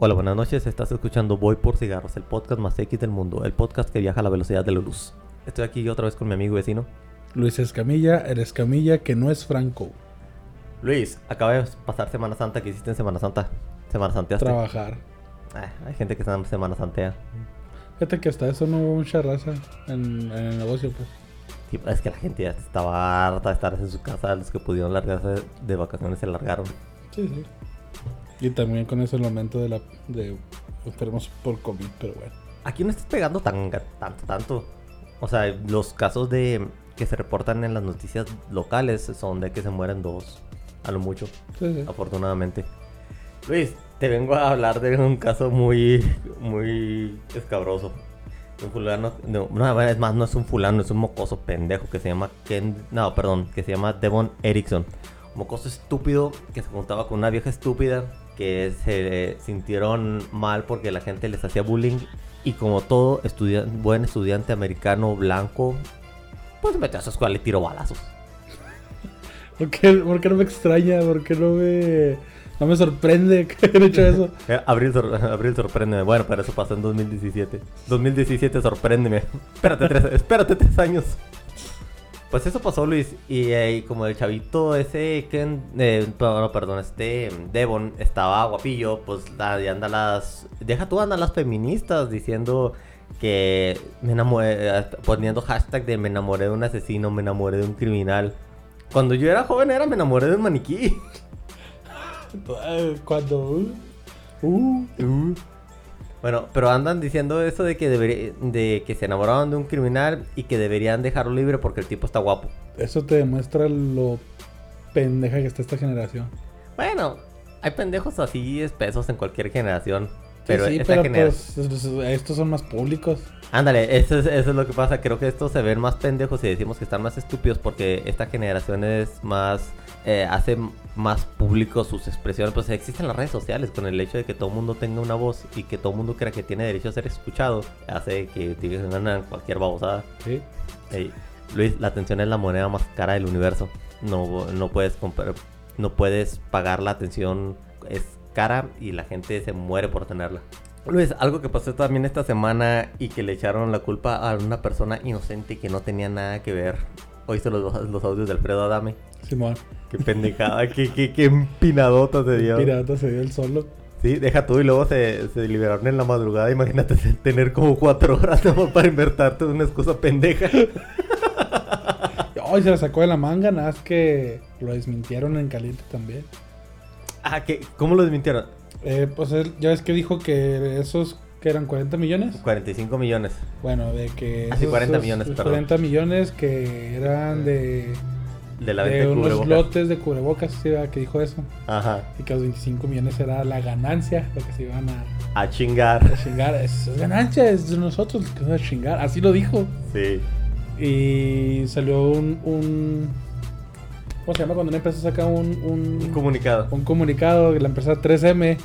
Hola, buenas noches. Estás escuchando Voy por Cigarros, el podcast más X del mundo, el podcast que viaja a la velocidad de la luz. Estoy aquí otra vez con mi amigo y vecino. Luis Escamilla, el Escamilla que no es Franco. Luis, acaba de pasar Semana Santa. ¿Qué hiciste en Semana Santa? Semana Santeaste. Trabajar. Ah, hay gente que está en Semana Santea. Fíjate que hasta eso no hubo mucha raza en, en el negocio, pues. Sí, es que la gente ya estaba harta de estar en su casa. Los que pudieron largarse de vacaciones se largaron. Sí, sí. Y también con eso el aumento de la de enfermos por COVID, pero bueno. Aquí no estás pegando tan, tanto, tanto. O sea, los casos de que se reportan en las noticias locales son de que se mueren dos, a lo mucho, Sí, sí. afortunadamente. Luis, te vengo a hablar de un caso muy, muy escabroso. Un fulano, no, no, es más, no es un fulano, es un mocoso pendejo que se llama Ken, no, perdón, que se llama Devon Erickson. Un mocoso estúpido que se juntaba con una vieja estúpida que se sintieron mal porque la gente les hacía bullying y como todo estudia- buen estudiante americano blanco, pues metió a su escuela y tiró balazos. ¿Por qué, por qué no me extraña? ¿Por qué no me, no me sorprende que hayan hecho eso? Eh, Abril, sor- abril, sorpréndeme. Bueno, pero eso pasó en 2017. 2017, sorpréndeme. espérate, tres, espérate tres años. Pues eso pasó, Luis. Y, eh, como el chavito ese, Ken, eh, perdón, este Devon estaba guapillo, pues anda las. Deja tú, andan las feministas diciendo que me enamoré, poniendo hashtag de me enamoré de un asesino, me enamoré de un criminal. Cuando yo era joven era me enamoré de un maniquí. Cuando... Uh, uh, Bueno, pero andan diciendo eso de que debería, de que se enamoraron de un criminal y que deberían dejarlo libre porque el tipo está guapo. eso te demuestra lo pendeja que está esta generación. Bueno, hay pendejos así espesos en cualquier generación. Pero sí, pero pues es- estos son más públicos. Ándale, eso es, eso es lo que pasa. Creo que estos se ven más pendejos y decimos que están más estúpidos porque esta generación es más. eh, hace más público sus expresiones. Pues existen las redes sociales con el hecho de que todo el mundo tenga una voz y que todo el mundo crea que tiene derecho a ser escuchado. Hace que digan cualquier babosada. Sí. Luis, la atención es la moneda más cara del universo. No, no puedes comprar, no puedes pagar la atención. Es cara y la gente se muere por tenerla. Luis, algo que pasó también esta semana y que le echaron la culpa a una persona inocente que no tenía nada que ver. Oíste los, los audios de Alfredo Adame. Simón. Qué pendejada, qué, qué, qué empinadota se dio. Pirata se dio el solo. Sí, deja tú y luego se, se liberaron en la madrugada. Imagínate tener como cuatro horas para invertirte una excusa pendeja. Ay, se la sacó de la manga, nada más que lo desmintieron en caliente también. Ah, ¿qué? ¿cómo lo desmintieron? Eh, pues él, ya ves que dijo que esos que eran 40 millones. 45 millones. Bueno, de que. Ah, sí, esos- 40 esos millones, perdón. 40 millones que eran de. De la venta de, unos cubrebocas. lotes de cubrebocas, que dijo eso. Ajá. Y que los 25 millones era la ganancia, lo que se iban a, A chingar. a chingar. Es, es ganancia, es de nosotros que vamos a chingar. Así lo dijo. Sí. Y salió un. un ¿Cómo se llama cuando una empresa saca un, un, Un comunicado. un comunicado de la empresa 3M?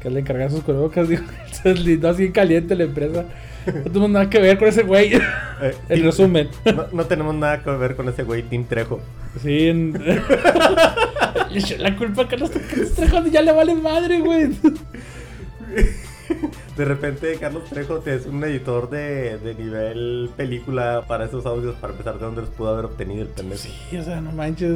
Que encargada de sus cubrebocas. Dijo, se deslindó así caliente la empresa. No tenemos nada que ver con ese güey. Eh, En resumen. No, no tenemos nada que ver con ese güey Tim Trejo. Sí, en... Le echó la culpa Carlos Carlos Trejo ya le vale madre, güey. De repente Carlos Trejo es un editor de, de nivel película para esos audios para empezar de dónde los pudo haber obtenido el pendejo. Sí, o sea, no manches.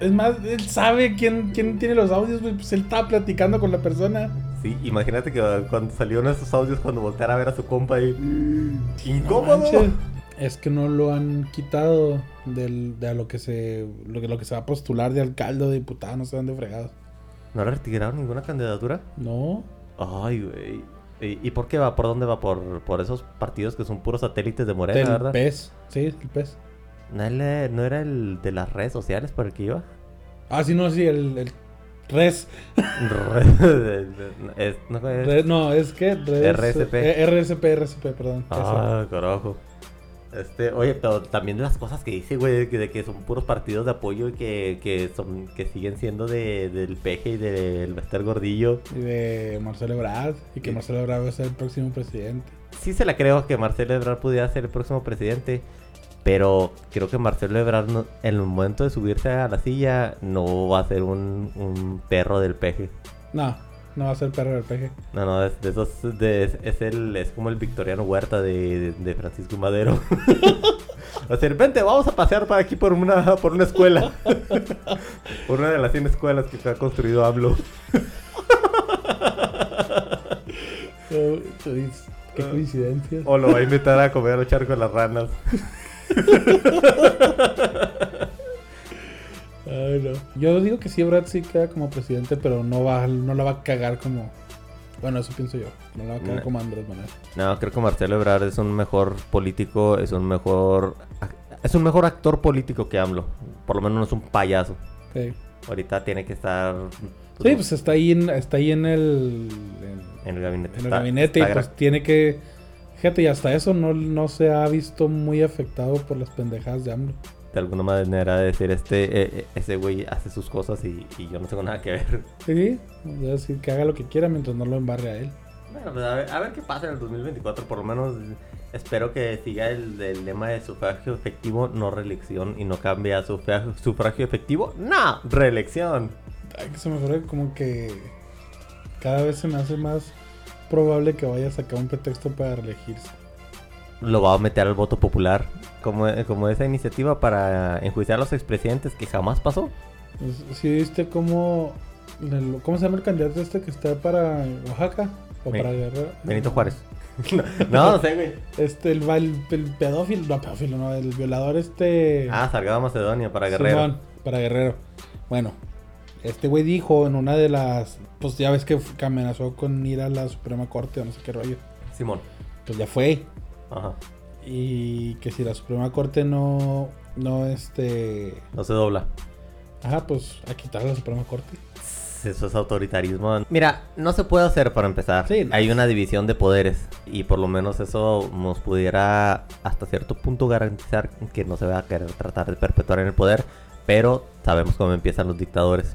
Es, más, él sabe quién, quién tiene los audios. Pues él estaba platicando con la persona. Sí, imagínate que cuando salieron esos audios cuando volteara a ver a su compa y... No ¡Incómodo! Es que no lo han quitado del, de a lo que se lo que, lo que se va a postular de alcalde o de diputado, no sé dónde fregados. ¿No le retiraron ninguna candidatura? No, Ay, güey. ¿Y, y por qué va? ¿Por dónde va? ¿Por, por esos partidos que son puros satélites de Morena, del verdad? PES. Sí, el PES. ¿No, él- ¿No era el de las redes sociales por el que iba? Ah, sí, no, sí, el, el RES. Es- ¿no es? Re- no, es que RSP. eh, RSP, RSP, perdón. Ah, carajo. Este, oye, pero también de las cosas que dice, güey, de que, de que son puros partidos de apoyo y que, que son, que siguen siendo de, del peje y del Bester Gordillo. Y de Marcelo Ebrard. Y que Sí. Marcelo Ebrard va a ser el próximo presidente. Sí se la creo que Marcelo Ebrard pudiera ser el próximo presidente. Pero creo que Marcelo Ebrard no- en el momento de subirse a la silla no va a ser un, un perro del peje. No, No va a ser perro del peje. No, no, es de esos, de- es, es el, es como el Victoriano Huerta de, de, de Francisco Madero. Va a ser, vente, vamos a pasear para aquí por una, por una escuela. por una de las 100 escuelas que ha construido AMLO. Oh, Qué coincidencia. O lo va a invitar a comer a luchar con las ranas. No. Yo digo que sí, Brad sí queda como presidente, pero no va, no la va a cagar como. Bueno, eso pienso yo. No la va a cagar No. como Andrés Manuel. No, creo que Marcelo Ebrard es un mejor político, es un mejor... Es un mejor actor político que AMLO. Por lo menos no es un payaso. Sí. Ahorita tiene que estar... Sí, pues está ahí en, está ahí en el. en- En el gabinete. en el Está- gabinete está y pues tiene que. Fíjate, y hasta eso no, no se ha visto muy afectado por las pendejadas de AMLO. De alguna manera decir, este, eh, eh, ese güey hace sus cosas y, y yo no tengo nada que ver. Sí, decir, que haga lo que quiera mientras no lo embarre a él. Bueno, pues a ver, a ver qué pasa en el 2024. Por lo menos espero que siga el, el lema de sufragio efectivo, no reelección, y no cambie a sufragio, sufragio efectivo, no, reelección. Ay, que se me ocurre como que cada vez se me hace más probable que vaya a sacar un pretexto para reelegirse. Lo va a meter al voto popular como, como esa iniciativa para enjuiciar a los expresidentes que jamás pasó. Pues, ¿Sí viste cómo, cómo se llama el candidato este que está para Oaxaca? ¿O Ben- para Guerrero? Benito Juárez. no, no sé, güey. Este, el, el, el pedófilo, no, pedófilo, no, el violador este... Ah, Salgado Macedonia para Guerrero. Simón, para Guerrero. Bueno, este güey dijo en una de las... Pues ya ves que amenazó con ir a la Suprema Corte o no sé qué rollo. Simón. Pues ya fue. Ajá. Y que si la Suprema Corte no... No, este... No se dobla. Ajá, pues a quitar la Suprema Corte. Eso es autoritarismo. Mira, no se puede hacer para empezar. Sí, no. Hay una división de poderes y por lo menos eso nos pudiera hasta cierto punto garantizar que no se va a querer tratar de perpetuar en el poder, pero sabemos cómo empiezan los dictadores.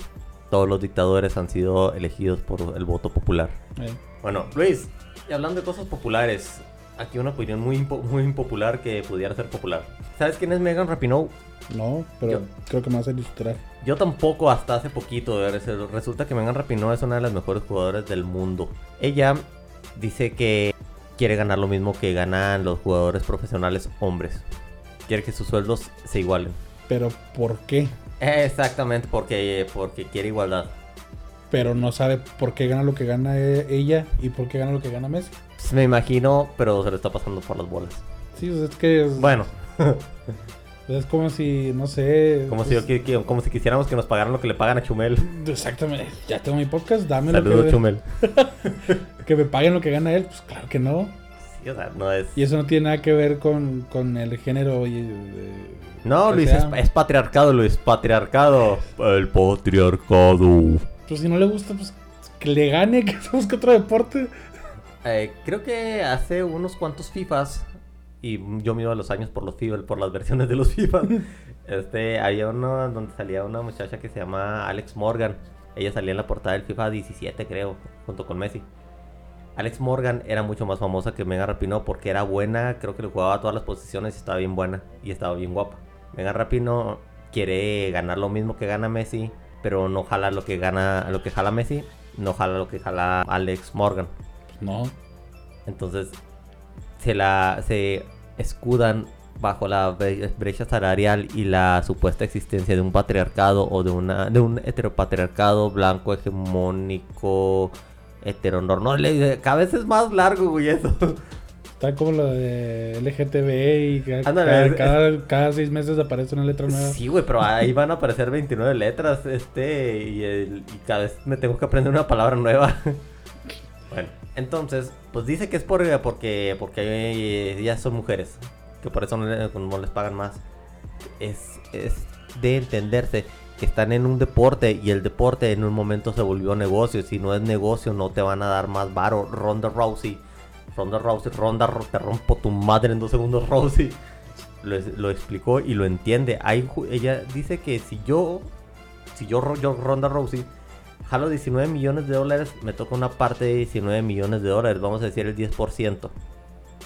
Todos los dictadores han sido elegidos por el voto popular. Eh, Bueno, Luis, y hablando de cosas populares, aquí una opinión muy, impo- muy impopular que pudiera ser popular. ¿Sabes quién es Megan Rapinoe? no, pero Yo- creo que me vas a ilustrar. Yo tampoco hasta hace poquito. Resulta que Megan Rapinoe es una de las mejores jugadoras del mundo. Ella dice que quiere ganar lo mismo que ganan los jugadores profesionales hombres. Quiere que sus sueldos se igualen. Pero ¿por qué? Exactamente, porque, porque quiere igualdad. Pero no sabe por qué gana lo que gana e- ella y por qué gana lo que gana Messi. Pues me imagino, pero se lo está pasando por las bolas. Sí, o sea, es que es, Bueno, es como si, no sé... como, si, yo pues, como si quisiéramos que nos pagaran lo que le pagan a Chumel. Exactamente, ya tengo mi podcast, dame lo Saludos, que, Chumel. que me paguen lo que gana él. Pues claro que no. Sí, o sea, no es... Y eso no tiene nada que ver con, con el género y... eh, No, Luis, es patriarcado, Luis, patriarcado. El patriarcado. Pues si no le gusta, pues que le gane, que se busque otro deporte. Eh, creo que hace unos cuantos FIFAs, y yo mido los años por los FIFA, por las versiones de los FIFA, este, había uno donde salía una muchacha que se llama Alex Morgan. Ella salía en la portada del FIFA 17, creo, junto con Messi. Alex Morgan era mucho más famosa que Megan Rapinoe porque era buena, creo que le jugaba a todas las posiciones y estaba bien buena y estaba bien guapa. Megan Rapinoe quiere ganar lo mismo que gana Messi, pero no jala lo que gana, lo que jala Messi, no jala lo que jala Alex Morgan. No. Entonces se la se escudan bajo la bre- brecha salarial y la supuesta existencia de un patriarcado o de una de un heteropatriarcado blanco hegemónico heteronormal. Cada vez es más largo, güey, eso. Está como lo de LGTB y Ándale, cada, es- cada, seis meses aparece una letra nueva. Sí, güey, pero ahí van a aparecer 29 letras, este, y, el- y cada vez me tengo que aprender una palabra nueva. bueno, entonces, pues dice que es por, porque, porque ellas son mujeres, que por eso no les pagan más. Es, es de entenderse que están en un deporte y el deporte en un momento se volvió negocio. Si no es negocio, no te van a dar más varo. Ronda Rousey, Ronda Rousey, Ronda, Ro- te rompo tu madre en dos segundos, Rousey lo, lo explicó y lo entiende. Hay, ella dice que si yo, si yo, ro- yo Ronda Rousey, jalo 19 millones de dólares, me toca una parte de 19 millones de dólares, vamos a decir el 10%.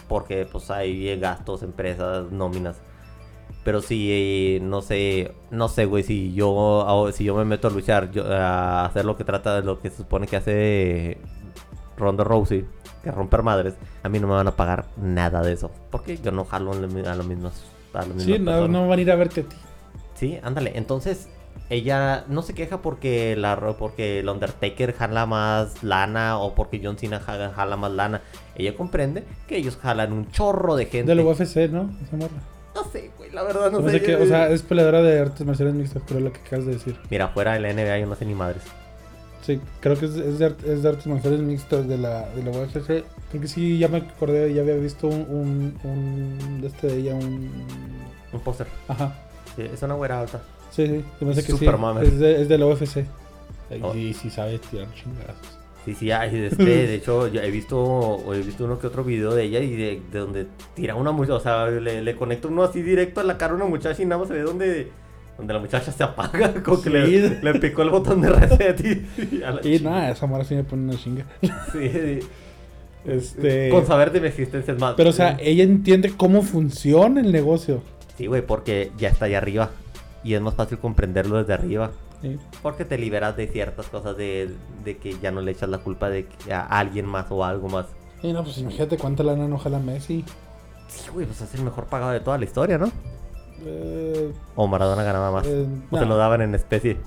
Porque pues hay gastos, empresas, nóminas. Pero si, no sé, no sé, güey, si yo, hago- si yo me meto a luchar, yo- a hacer lo que trata de lo que se supone que hace Ronda Rousey, que es romper madres, a mí no me van a pagar nada de eso. Porque yo no jalo a lo mi- a las Sí, no, no van a ir a verte a ti. Sí, ándale. Entonces, ella no se queja porque la porque el Undertaker jala más lana o porque John Cena jala, jala más lana. Ella comprende que ellos jalan un chorro de gente. De la UFC, ¿no? Esa morra. No sé, güey, la verdad no sé. que, o sea, es peleadora de artes marciales mixtas, creo lo que acabas de decir. Mira, fuera de la NBA yo no sé ni madres. Sí, creo que es, es de, es de artes marciales mixtas de la, de la UFC. Creo que sí, ya me acordé, ya había visto un, un, un de este de ella, un... Un póster. Ajá, Sí, es una güera alta. sí, sí, se me hace que Super sí. Es de, es de la UFC. Oh. Y sí sabe tirar chingazos. Sí, sí, hay, este, de hecho, yo he visto, he visto uno que otro video de ella y de, de donde tira una muchacha, o sea, le, le conecta uno así directo a la cara a una muchacha y nada más se ve donde, donde la muchacha se apaga, como que le, Sí. le picó el botón de reset y, y a la Y nada, esa morra sí me pone una chinga. Sí, sí. Este... Con saber de mi existencia es más. Pero, o sea, ella entiende cómo funciona el negocio. Sí, güey, porque ya está allá arriba. Y es más fácil comprenderlo desde arriba. Sí. Porque te liberas de ciertas cosas de, de que ya no le echas la culpa de que a alguien más o a algo más. Y no, pues imagínate cuánta lana no jala Messi. Sí, güey, pues es el mejor pagado de toda la historia, ¿no? Eh, O Maradona ganaba más. eh, O se nah. lo daban en especie.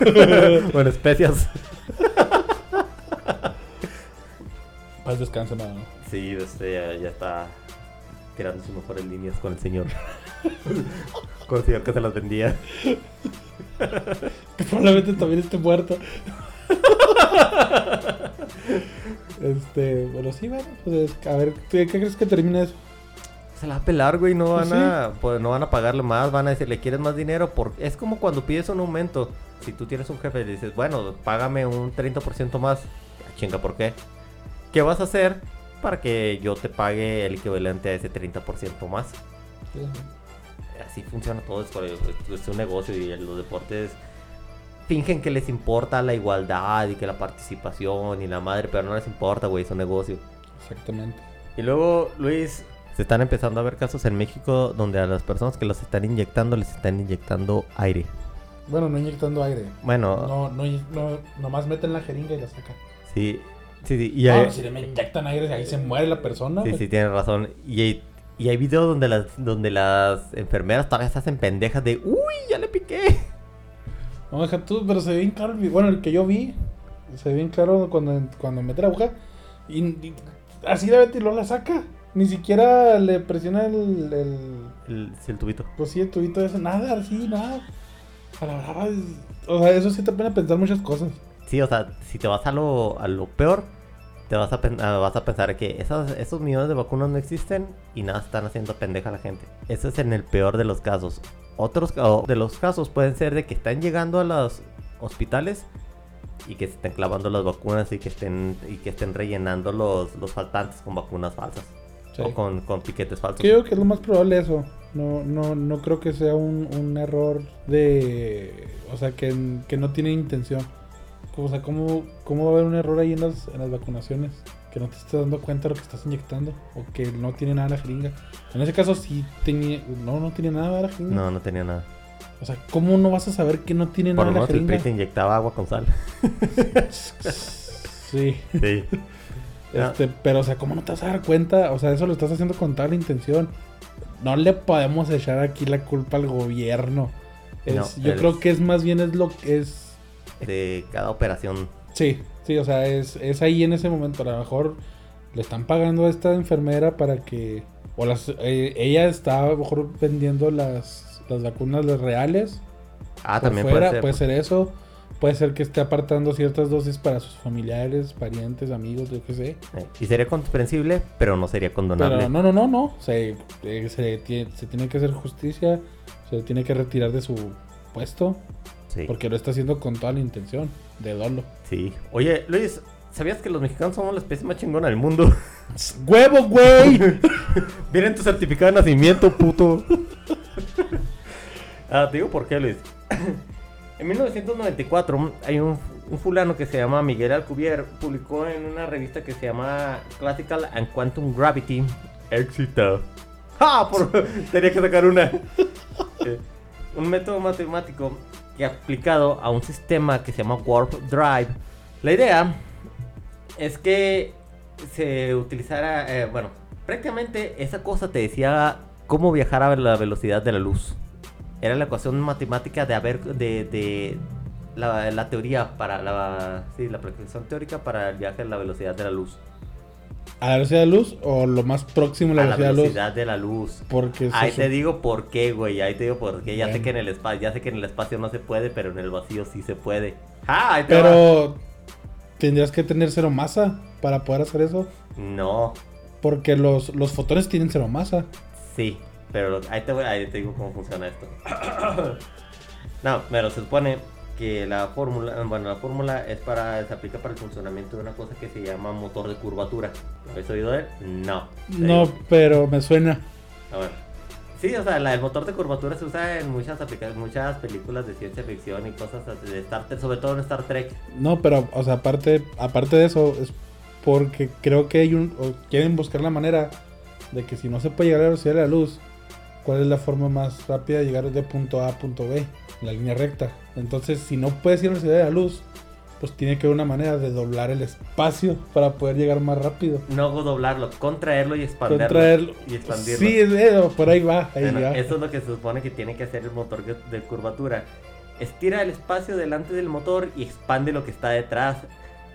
o en especias. Paz descansa, nada, ¿no? Sí, este, ya, ya está tirando sus mejores líneas con el señor. con el señor que se las vendía. Que probablemente también esté muerto. este, bueno, sí, bueno, pues es- a ver, ¿qué qué crees que termina eso? Se la va a pelar, güey, no van Pues sí. a pues no van a pagarle más, van a decirle, ¿quieres más dinero? Por... Es como cuando pides un aumento. Si tú tienes un jefe y le dices, bueno, págame un 30% más. "Ah, Chinga, ¿por qué? ¿Qué vas a hacer para que yo te pague el equivalente a ese 30% más? Así funciona todo. Es es un negocio y los deportes fingen que les importa la igualdad y que la participación y la madre, pero no les importa, güey, es un negocio. Exactamente. Y luego, Luis, se están empezando a ver casos en México donde a las personas que los están inyectando les están inyectando aire. Bueno, no inyectando aire. Bueno, No, no, no, nomás meten la jeringa y la sacan. sí, sí, sí, y hay, si le inyectan aire, ahí se muere la persona. sí, güey. sí, tienes razón. Y hay, y hay videos donde las, donde las enfermeras todavía se hacen pendejas de, uy, ya le piqué. No, deja tú, pero se ve bien claro. Bueno, el que yo vi, se ve bien claro cuando, cuando mete la aguja. Y, y así la mete y luego la saca. Ni siquiera le presiona el. el El, sí, el tubito. pues sí, el tubito ese. Nada, así, nada. A la brava. O sea, eso sí te pone a pensar muchas cosas. Sí, o sea, si te vas a lo, a lo peor, te vas a, vas a pensar que esas, esos millones de vacunas no existen y nada están haciendo pendeja a la gente. Eso es en el peor de los casos. Otros o de los casos pueden ser de que están llegando a los hospitales y que se estén clavando las vacunas y que estén, y que estén rellenando los, los faltantes con vacunas falsas. Sí. O con, con piquetes falsos. Creo que es lo más probable eso. No, no, no creo que sea un, un error de. O sea, que, que no tiene intención. O sea, ¿cómo, ¿cómo va a haber un error ahí en las, en las vacunaciones? Que no te estés dando cuenta de lo que estás inyectando. O que no tiene nada la jeringa. En ese caso sí tenía. No, no tiene nada la jeringa. No, no tenía nada. O sea, ¿cómo no vas a saber que no tiene Por lo nada la menos el jeringa? PRI te inyectaba agua con sal. Sí. Sí. Ah. Este, pero, o sea, ¿cómo no te vas a dar cuenta? O sea, eso lo estás haciendo con toda la intención. No le podemos echar aquí la culpa al gobierno. Es- No, yo creo que es más bien es lo que es. De cada operación. Sí, sí, o sea, es, es ahí en ese momento. A lo mejor le están pagando a esta enfermera para que. O las, eh, ella está a lo mejor vendiendo las, las vacunas las reales. Ah, también fuera, puede ser. puede ser eso. Puede ser que esté apartando ciertas dosis para sus familiares, parientes, amigos, yo qué sé. Y sería comprensible, pero no sería condonable. Pero no, no, no, no. Se, eh, se tiene que hacer justicia. Se tiene que retirar de su puesto. Sí. Porque lo está haciendo con toda la intención de dolo. Sí. Oye, Luis, ¿sabías que los mexicanos somos la especie más chingona del mundo? ¡Huevo, güey! Miren tu certificado de nacimiento, puto. ah, te digo por qué, Luis. En 1994 hay un, un fulano que se llama Miguel Alcubierre, publicó en una revista que se llama Classical and Quantum Gravity. Éxito. ¡Ah! Por... Tenía que sacar una. Eh, un método matemático que aplicado a un sistema que se llama Warp Drive. La idea es que se utilizara, eh, bueno, prácticamente esa cosa te decía cómo viajar a la velocidad de la luz. Era la ecuación matemática de haber de, de la, la teoría para la sí, la predicción teórica para el viaje a la velocidad de la luz. ¿A la velocidad de luz o lo más próximo a la a la velocidad de luz? velocidad de la luz. Porque Ahí te digo por qué, güey. Ahí te digo por qué. Ya sé que en el espacio, ya sé que en el espacio no se puede, pero en el vacío sí se puede. ¡Ah! Ahí te va. Pero tendrías que tener cero masa para poder hacer eso. No, Porque los, los fotones tienen cero masa. sí. Pero ahí te, voy- ahí te digo cómo funciona esto. no, pero se supone que la fórmula, bueno, la fórmula es para, se aplica para el funcionamiento de una cosa que se llama motor de curvatura. ¿Lo habéis oído de él? No. No, digo- pero me suena. A ver. Sí, o sea, la- el motor de curvatura se usa en muchas muchas películas de ciencia ficción y cosas de Star Trek, sobre todo en Star Trek. No, pero, o sea, aparte, aparte de eso, es porque creo que hay un, o quieren buscar la manera de que si no se puede llegar a la velocidad de la luz, ¿cuál es la forma más rápida de llegar de punto A a punto B? La línea recta. Entonces, si no puedes ir a la velocidad de la luz, pues tiene que haber una manera de doblar el espacio para poder llegar más rápido. No doblarlo, contraerlo y expanderlo. Contraerlo. Y expandirlo. Sí, por ahí va. Ahí Bueno, va. eso es lo que se supone que tiene que hacer el motor de curvatura. Estira el espacio delante del motor y expande lo que está detrás,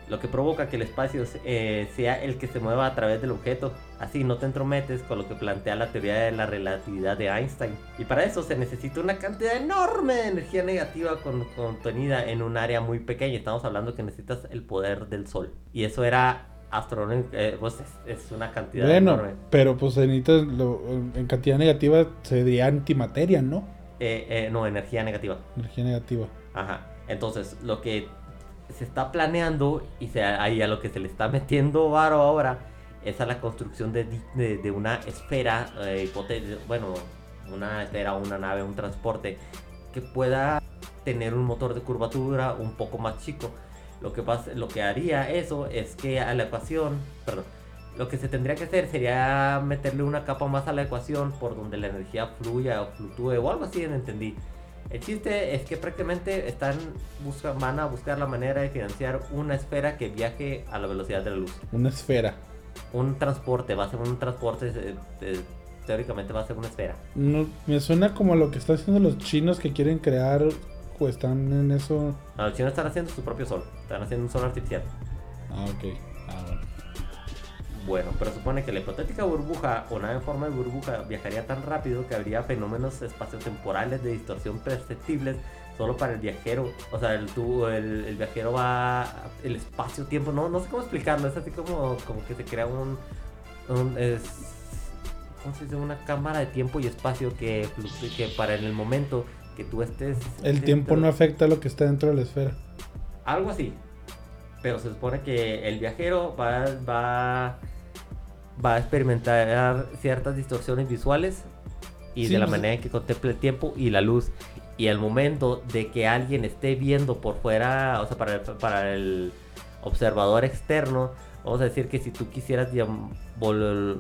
lo que provoca que el espacio eh, sea el que se mueva a través del objeto. Así no te entrometes con lo que plantea la teoría de la relatividad de Einstein. Y para eso se necesita una cantidad enorme de energía negativa con- contenida en un área muy pequeña. Estamos hablando que necesitas el poder del sol. Y eso era astronómico, eh, pues es, es una cantidad Bueno, enorme. pero pues se necesita lo- en cantidad negativa se diría antimateria, ¿no? Eh, eh, no, energía negativa. Energía negativa. Ajá. Entonces, lo que se está planeando y se, ahí a lo que se le está metiendo varo ahora es a la construcción de, una esfera, eh, bueno, una esfera, una nave, un transporte que pueda tener un motor de curvatura un poco más chico. Lo que, pasa, lo que haría eso es que a la ecuación, perdón, lo que se tendría que hacer sería meterle una capa más a la ecuación por donde la energía fluya o fluctúe o algo así, entendí. El chiste es que prácticamente están busca, van a buscar la manera de financiar una esfera que viaje a la velocidad de la luz. Una esfera. Un transporte, va a ser un transporte, eh, eh, teóricamente va a ser una esfera. No, me suena como lo que están haciendo los chinos que quieren crear o están en eso. No, los chinos están haciendo su propio sol, están haciendo un sol artificial. Ah, ok. Ah, bueno. Bueno, pero supone que la hipotética burbuja o nave en forma de burbuja viajaría tan rápido que habría fenómenos espaciotemporales de distorsión perceptibles solo para el viajero. O sea, el, tu- el, el viajero va. El espacio-tiempo, no, no sé cómo explicarlo. Es así como, como que se crea un. un es, ¿Cómo se dice? Una cámara de tiempo y espacio que, que para en el momento que tú estés. El tiempo dentro- no afecta a lo que está dentro de la esfera. algo así. Pero se supone que el viajero va, va, va a experimentar ciertas distorsiones visuales y Sí, de la pues- manera en que contempla el tiempo y la luz. Y al momento de que alguien esté viendo por fuera, o sea, para el, para el observador externo, vamos a decir que si tú quisieras vol-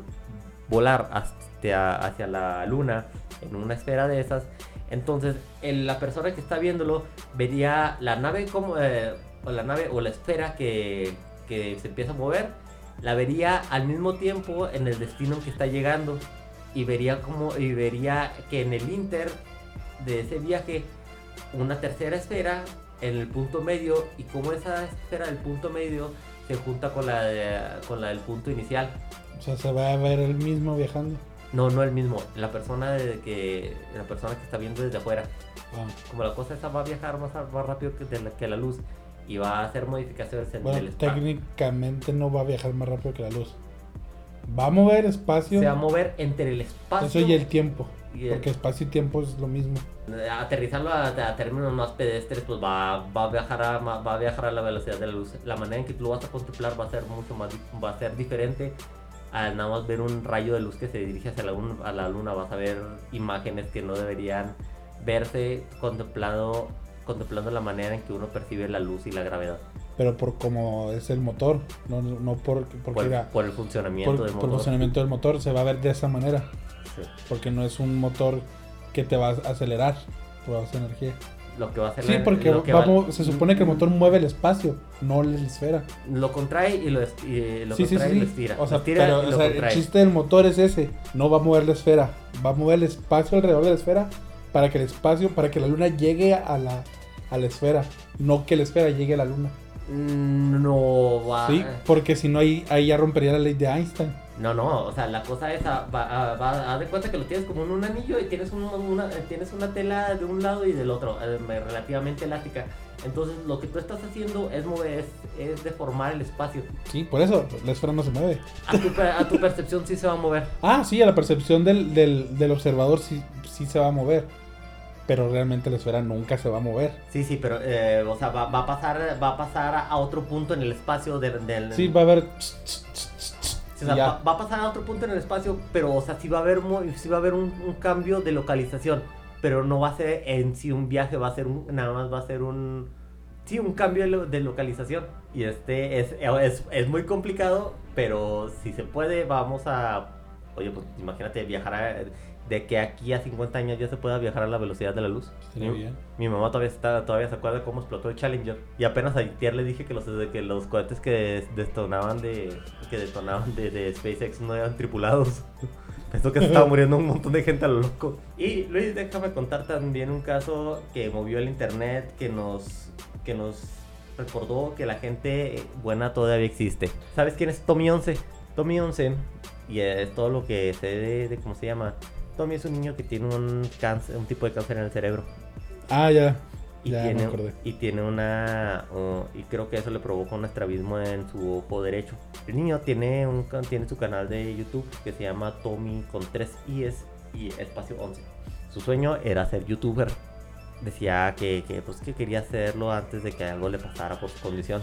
volar hacia, hacia la luna en una esfera de esas, entonces el- la persona que está viéndolo vería la nave como eh, o la nave o la esfera que, que se empieza a mover, la vería al mismo tiempo en el destino que está llegando y vería como y vería que en el inter de ese viaje una tercera esfera en el punto medio y como esa esfera del punto medio se junta con la de- con la del punto inicial. O sea, se va a ver el mismo viajando. No, no el mismo, la persona de que la persona que está viendo desde afuera. Ah, Como la cosa esa va a viajar más, rápido que, de la, que la luz y va a hacer modificaciones en Bueno, el espacio. técnicamente no va a viajar más rápido que la luz. Va a mover espacio. Se va a mover entre el espacio Eso y el tiempo. y el- Porque espacio y tiempo es lo mismo. aterrizarlo a, a términos más pedestres, pues va, va, a viajar a, va a viajar a la velocidad de la luz. La manera en que tú lo vas a contemplar va a ser mucho más, va a ser diferente al nada más ver un rayo de luz que se dirige hacia la, un- a la luna. Vas a ver imágenes que no deberían verse contemplado, contemplando la manera en que uno percibe la luz y la gravedad. Pero por como es el motor. No, no por, porque Por, por el funcionamiento por, del por el motor. funcionamiento del motor se va a ver de esa manera. Sí. Porque no es un motor que te va a acelerar toda esa energía. Lo que va a hacer Sí, porque lo que vamos- va- se supone que el motor mueve el espacio, no la esfera. lo contrae y lo, est- y lo Sí, sí, contrae y lo estira. O sea, Lo estira pero o sea, el chiste del motor es ese. No va a mover la esfera. Va a mover el espacio alrededor de la esfera para que el espacio, para que la luna llegue a la, a la esfera. No que la esfera llegue a la luna. Mm, No va. Sí, porque si no ahí, ahí ya rompería la ley de Einstein. No, no, o sea, la cosa es, ah, va, ah, va, haz de cuenta que lo tienes como en un anillo y tienes un- una, tienes una tela de un lado y del otro, eh, relativamente elástica. Entonces, lo que tú estás haciendo es mover, es, es deformar el espacio. Sí, por eso la esfera no se mueve. A tu, a tu percepción sí se va a mover. Ah, sí, a la percepción del, del, del observador sí, sí se va a mover. Pero realmente la esfera nunca se va a mover. Sí, sí, pero, eh, o sea, va, va a pasar, va a pasar a otro punto en el espacio del... del Sí, va a haber... Sí, o sea, va, va a pasar a otro punto en el espacio, pero, o sea, sí va a haber, sí va a haber un, un cambio de localización, pero no va a ser en sí un viaje, va a ser un, nada más va a ser un, sí, un cambio de localización. Y este es, es, es muy complicado, pero si se puede, vamos a, oye, pues imagínate viajar a- de que aquí a 50 años ya se pueda viajar a la velocidad de la luz. Mi- bien. Mi mamá todavía está, todavía se acuerda cómo explotó el Challenger. Y apenas ayer le dije que los, que los cohetes que detonaban de. que detonaban de, de SpaceX no eran tripulados. Pensó que se estaba muriendo un montón de gente a lo loco. Y Luis, déjame contar también un caso que movió el internet, que nos. que nos recordó que la gente buena todavía existe. ¿Sabes quién es Tommy 11? Tommy 11, y es todo lo que sé de, de cómo se llama. Tommy es un niño que tiene un cáncer, un tipo de cáncer en el cerebro. Ah, ya. Y Ya tiene, me acordé. y tiene una. uh, y creo que eso le provoca un estrabismo en su ojo derecho. El niño tiene, un, tiene su canal de YouTube que se llama Tommy con 3 IS y espacio 11. Su sueño era ser youtuber. Decía que, que, pues, que quería hacerlo antes de que algo le pasara por su condición.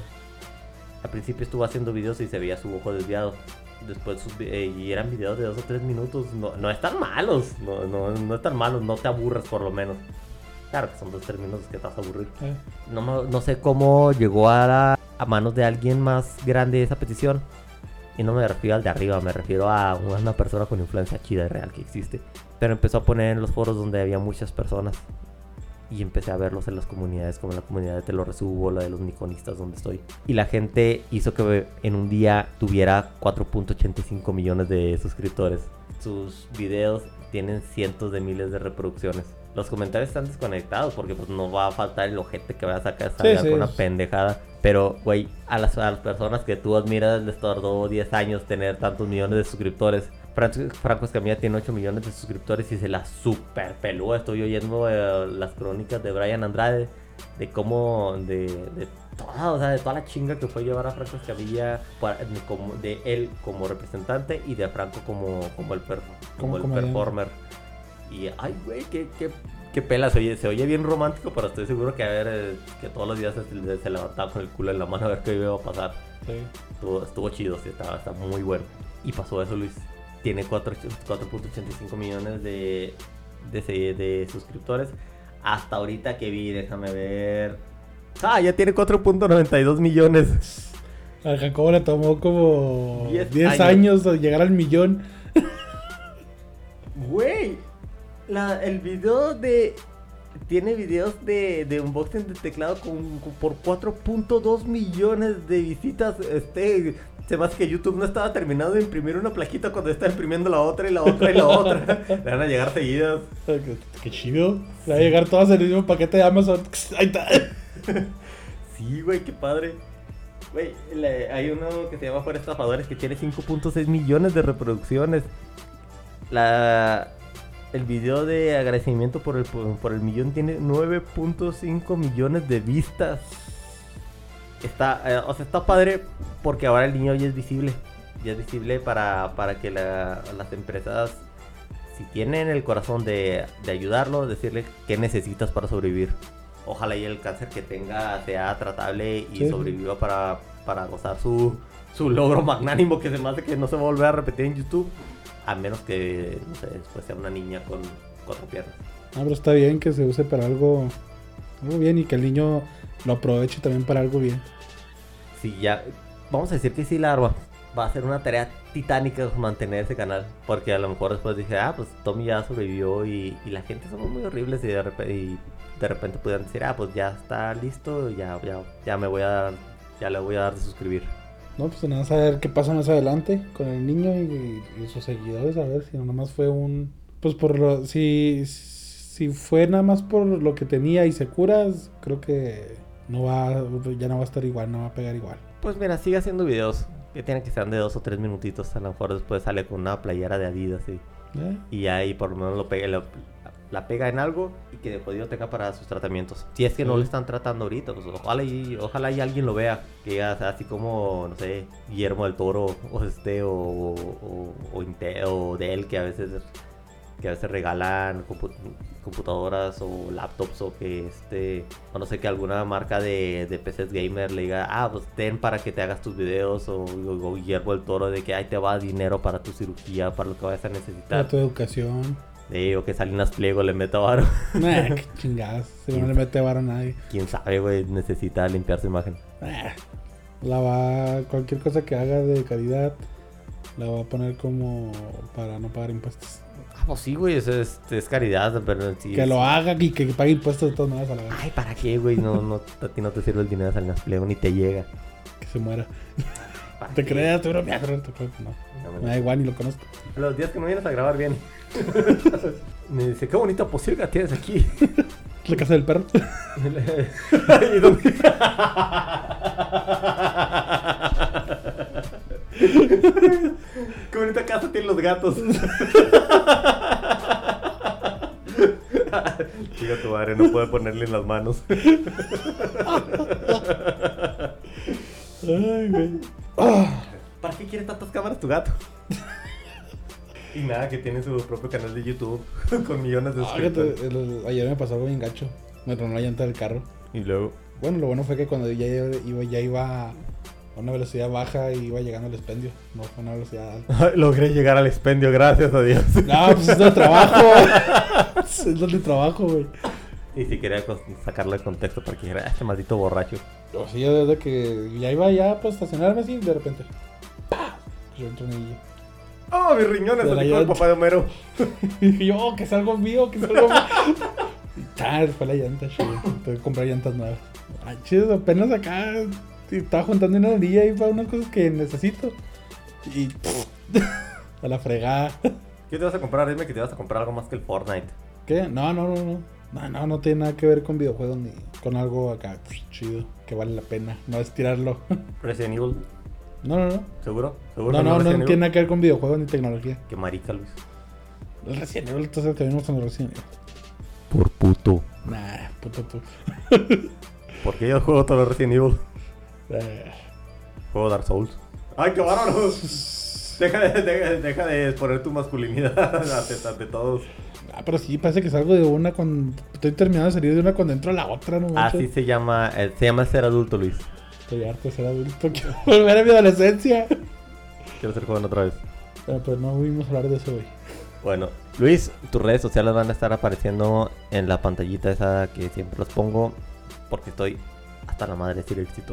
Al principio estuvo haciendo videos y se veía su ojo desviado. Después sus eh, y eran videos de dos o tres minutos. No, no están malos. No, no, no están malos. No te aburres por lo menos. Claro que son dos o tres minutos que te vas a aburrir. Eh, No, no sé cómo llegó a, la- a manos de alguien más grande esa petición. Y no me refiero al de arriba, me refiero a una persona con influencia chida y real que existe. Pero empezó a poner en los foros donde había muchas personas. Y empecé a verlos en las comunidades, como en la comunidad de Te lo resubo, la de los niconistas donde estoy. Y la gente hizo que en un día tuviera 4.85 millones de suscriptores. Sus videos tienen cientos de miles de reproducciones. Los comentarios están desconectados porque pues no va a faltar el ojete que vaya a sacar Sí, sí. una pendejada. Pero, güey, a las, a las personas que tú admiras les tardó 10 años tener tantos millones de suscriptores. Franco, Escamilla tiene 8 millones de suscriptores y se la super peló. Estoy oyendo eh, las crónicas de Brian Andrade de cómo, de, de toda, o sea, de toda la chinga que fue llevar a Franco Escamilla para- de, como, de él como representante y de Franco como, como el, per- como el performer. Y, ay, güey, qué, qué, qué pela. Se oye, se oye bien romántico, pero estoy seguro que a ver, eh, que todos los días se, se levantaba con el culo en la mano a ver qué iba a pasar. sí. Estuvo, estuvo chido, sí, estaba, está muy bueno. Y pasó eso, Luis. Tiene 4 4.85 millones de, de, suscriptores. Hasta ahorita que vi, déjame ver. Ah, ya tiene 4.92 millones. A Jacobo le tomó como Diez 10 años. años. llegar al millón. Güey, la, el video de. Tiene videos de, de unboxing de teclado con, con- por 4.2 millones de visitas. Este. Se me hace que YouTube no estaba terminado de imprimir una plaquita cuando está imprimiendo la otra y la otra y la otra. Le van a llegar seguidas. Qué, qué chido. Le va a llegar todas en el mismo paquete de Amazon. Ahí está. Sí, güey, qué padre. Güey, hay uno que se llama Fuera Estafadores que tiene 5.6 millones de reproducciones. La, el video de agradecimiento por el, por el millón tiene 9.5 millones de vistas. Está, eh, o sea, está padre porque ahora el niño ya es visible. Ya es visible para, para que la- las empresas, si tienen el corazón de, de ayudarlo, decirle qué necesitas para sobrevivir. Ojalá y el cáncer que tenga sea tratable y Sí. sobreviva para, para gozar su, su logro magnánimo que se me hace que no se va a volver a repetir en YouTube. A menos que, no sé, después sea una niña con cuatro piernas. No, pero está bien que se use para algo, algo bien y que el niño lo aproveche también para algo bien. Sí, ya. Vamos a decir que sí la arma. va a ser una tarea titánica mantener ese canal. Porque a lo mejor después dije, ah, pues Tommy ya sobrevivió y, y la gente somos muy horribles y de repente, y de repente pudieran decir, ah, pues ya está listo, ya, ya, ya me voy a dar, ya le voy a dar de suscribir. No, pues nada a ver qué pasa más adelante con el niño y, y sus seguidores, a ver si nada más fue un... Pues por lo... Si, si fue nada más por lo que tenía y se cura, creo que no va, ya no va a estar igual, no va a pegar igual. Pues mira, sigue haciendo videos que tienen que ser de dos o tres minutitos. A lo mejor después sale con una playera de Adidas y, ¿Eh? y ahí por lo menos lo pega, lo- la pega en algo y que de podido tenga para sus tratamientos. Si es que no Sí. le están tratando ahorita, pues ojalá y, ojalá y alguien lo vea. Que así como, no sé, Guillermo del Toro o este o, o, o, Inte- o Dell que a veces que a veces regalan compu- computadoras o laptops o que este o no sé que alguna marca de, de PCs gamer le diga ah pues ten para que te hagas tus videos o, o- o Guillermo del Toro de que ahí te va dinero para tu cirugía para lo que vayas a Para necesitar tu educación. Eh, o que Salinas Pliego le meta varo Nah, qué chingadas. Si no le mete vara a nadie. quién sabe güey necesita limpiar su imagen La va. Cualquier cosa que haga de calidad. La va a poner como para no pagar impuestos. Ah pues sí güey eso es, es caridad pero sí que es- lo haga y que pague impuestos de todas maneras a la vez. ay para qué güey no no a ti no te sirve el dinero de Salinas Pliego ni te llega Que se muera. ¿Para ¿Te creas, tú no. No, me- da igual, ni lo conozco. Los días que no vienes a grabar bien. Me dice, qué bonita posilga tienes aquí. La casa del perro. ¿Y dónde? Bonita casa tienen los gatos. Chica tu madre, no puede ponerle en las manos. Ay, güey. Ah, ¿Para qué quiere tantas cámaras tu gato? Y nada, que tiene su propio canal de YouTube con millones de fíjate, suscriptores. ayer me pasó algo bien gacho. Me tronó la llanta del carro. Y luego, Bueno, lo bueno fue que cuando ya iba, ya iba a una velocidad baja y iba llegando al expendio. No fue una velocidad alta. logré llegar al expendio, gracias a Dios. No, pues es de trabajo. es donde trabajo, güey. Y si quería sacarlo de contexto para que dijera, "Ah, este maldito borracho. O sea, yo desde que ya iba ya pues estacionarme así, de repente. ¡pah! Yo un tornillo. ¡Oh, mis riñones! Se dijo el papá de Homero. Y dije yo, oh, que es algo mío, que es algo mío. Y tal, fue la llanta, chido. Tengo que comprar llantas nuevas. Ay, chido, apenas acá estaba juntando una anilla ahí para unas cosas que necesito. Y a la fregada. ¿Qué te vas a comprar? Dime que te vas a comprar algo más que el Fortnite. ¿Qué? No, no, no, no. No, no, no tiene nada que ver con videojuegos ni con algo acá chido, que vale la pena. No es tirarlo. Resident Evil, No, no, no. ¿seguro? ¿Seguro No, que no, no Evil? tiene nada que ver con videojuegos ni tecnología. Qué marica, Luis. El Resident Evil, entonces también me gustan los Resident Evil. Por puto. Nah, puto tú. ¿Por qué yo juego todos los Resident Evil? Eh, Juego Dark Souls. ¡Ay, qué bárbaro! Deja de, deja, deja de exponer tu masculinidad ante, ante todos. Ah, pero sí, parece que salgo de una con. Estoy terminando de salir de una con dentro a la otra, no manches. Así se llama, eh, se llama ser adulto, Luis. Estoy harto de ser adulto. Quiero volver a mi adolescencia. Quiero ser joven otra vez. Pero pues no vimos hablar de eso hoy. Bueno, Luis, tus redes sociales van a estar apareciendo en la pantallita esa que siempre los pongo porque estoy hasta la madre de decir éxito.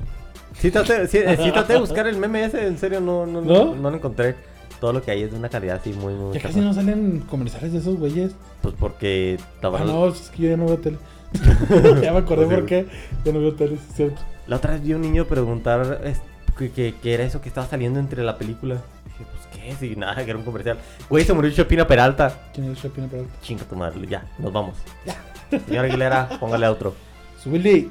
Sí traté, sí, eh, sí traté de buscar el meme ese, en serio no, no, no, ¿No? lo encontré. Todo lo que hay es de una calidad así muy, muy... Ya casi no salen comerciales de esos güeyes. Pues porque Ah, no, es que yo ya no veo tele. ya me acordé Pues sí, por qué. Ya no veo tele, es cierto. La otra vez vi un niño preguntar es, que, que- que era eso que estaba saliendo entre la película. Dije, pues qué y nada, que era un comercial. Güey, se murió Chopina Peralta. ¿Quién es Chapina Peralta? Chinga tu madre, ya, nos vamos. Ya. Señora Aguilera, póngale a otro. Subili.